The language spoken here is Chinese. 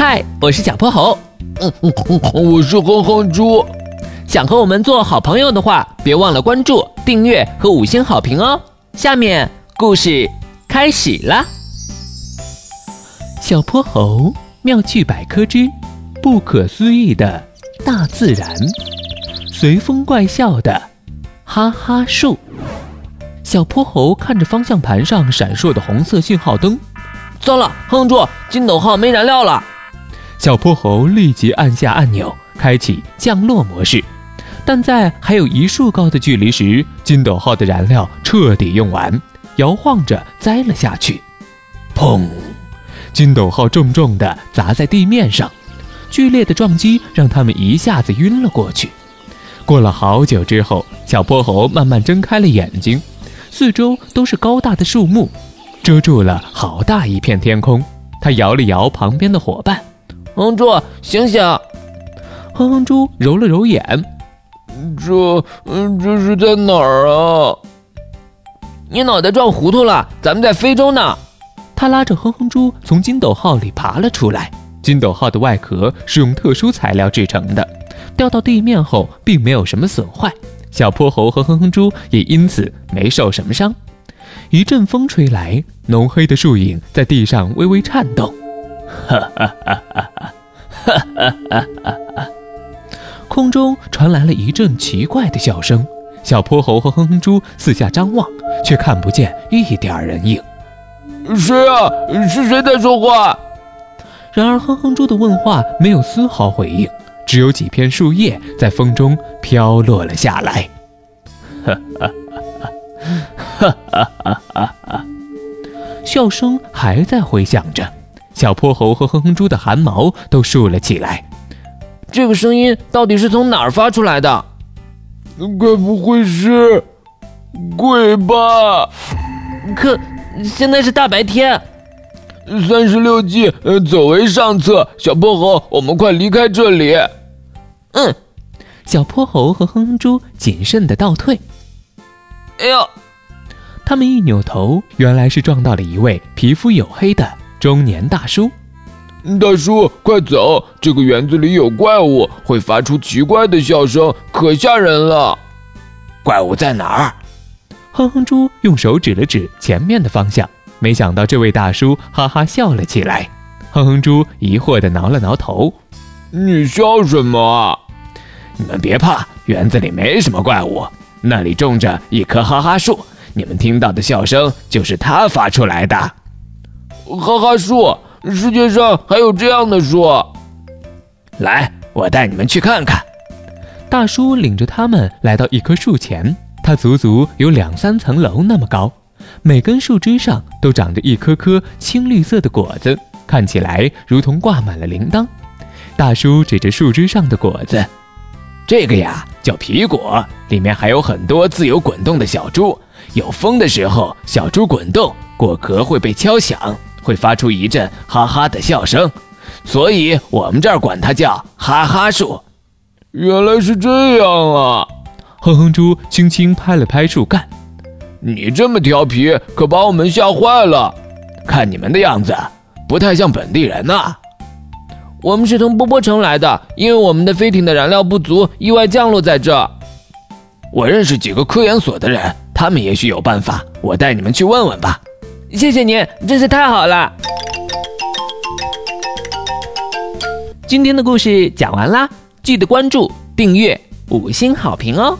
嗨，我是小泼猴。嗯嗯嗯，我是哼哼猪。想和我们做好朋友的话，别忘了关注、订阅和五星好评哦。下面故事开始啦。小泼猴妙趣百科之不可思议的大自然，随风怪笑的哈哈树。小泼猴看着方向盘上闪烁的红色信号灯，糟了，哼哼猪，金斗号没燃料了。小泼猴立即按下按钮，开启降落模式。但在还有一束高的距离时，金斗号的燃料彻底用完，摇晃着栽了下去。砰！金斗号重重地砸在地面上，剧烈的撞击让他们一下子晕了过去。过了好久之后，小泼猴慢慢睁开了眼睛，四周都是高大的树木，遮住了好大一片天空。他摇了摇旁边的伙伴。哼猪，醒醒！哼哼猪揉了揉眼，这……嗯，这是在哪儿啊？你脑袋撞糊涂了，咱们在非洲呢。他拉着哼哼猪从金斗号里爬了出来。金斗号的外壳是用特殊材料制成的，掉到地面后并没有什么损坏。小泼猴和哼哼猪也因此没受什么伤。一阵风吹来，浓黑的树影在地上微微颤动。哈哈哈哈哈！哈哈哈哈哈！空中传来了一阵奇怪的笑声。小泼猴和哼哼猪四下张望，却看不见一点人影。谁啊？是谁在说话？然而哼哼猪的问话没有丝毫回应，只有几片树叶在风中飘落了下来。哈哈哈哈哈！哈哈！笑声还在回响着。小泼猴和哼哼猪的汗毛都竖了起来。这个声音到底是从哪儿发出来的？该不会是鬼吧？可现在是大白天。三十六计，走为上策。小泼猴，我们快离开这里。嗯。小泼猴和哼哼猪谨慎的倒退。哎呦！他们一扭头，原来是撞到了一位皮肤黝黑的。中年大叔，大叔，快走！这个园子里有怪物，会发出奇怪的笑声，可吓人了。怪物在哪儿？哼哼猪用手指了指前面的方向，没想到这位大叔哈哈笑了起来。哼哼猪疑惑地挠了挠头：“你笑什么啊？你们别怕，园子里没什么怪物，那里种着一棵哈哈树，你们听到的笑声就是它发出来的。”哈哈树，世界上还有这样的树？来，我带你们去看看。大叔领着他们来到一棵树前，它足足有两三层楼那么高，每根树枝上都长着一颗颗青绿色的果子，看起来如同挂满了铃铛。大叔指着树枝上的果子：“这个呀，叫皮果，里面还有很多自由滚动的小猪。有风的时候，小猪滚动，果壳会被敲响。”会发出一阵哈哈的笑声，所以我们这儿管它叫哈哈树。原来是这样啊！哼哼猪轻轻拍了拍树干，你这么调皮，可把我们吓坏了。看你们的样子，不太像本地人呐。我们是从波波城来的，因为我们的飞艇的燃料不足，意外降落在这。我认识几个科研所的人，他们也许有办法，我带你们去问问吧。谢谢您，真是太好了。今天的故事讲完啦，记得关注、订阅、五星好评哦。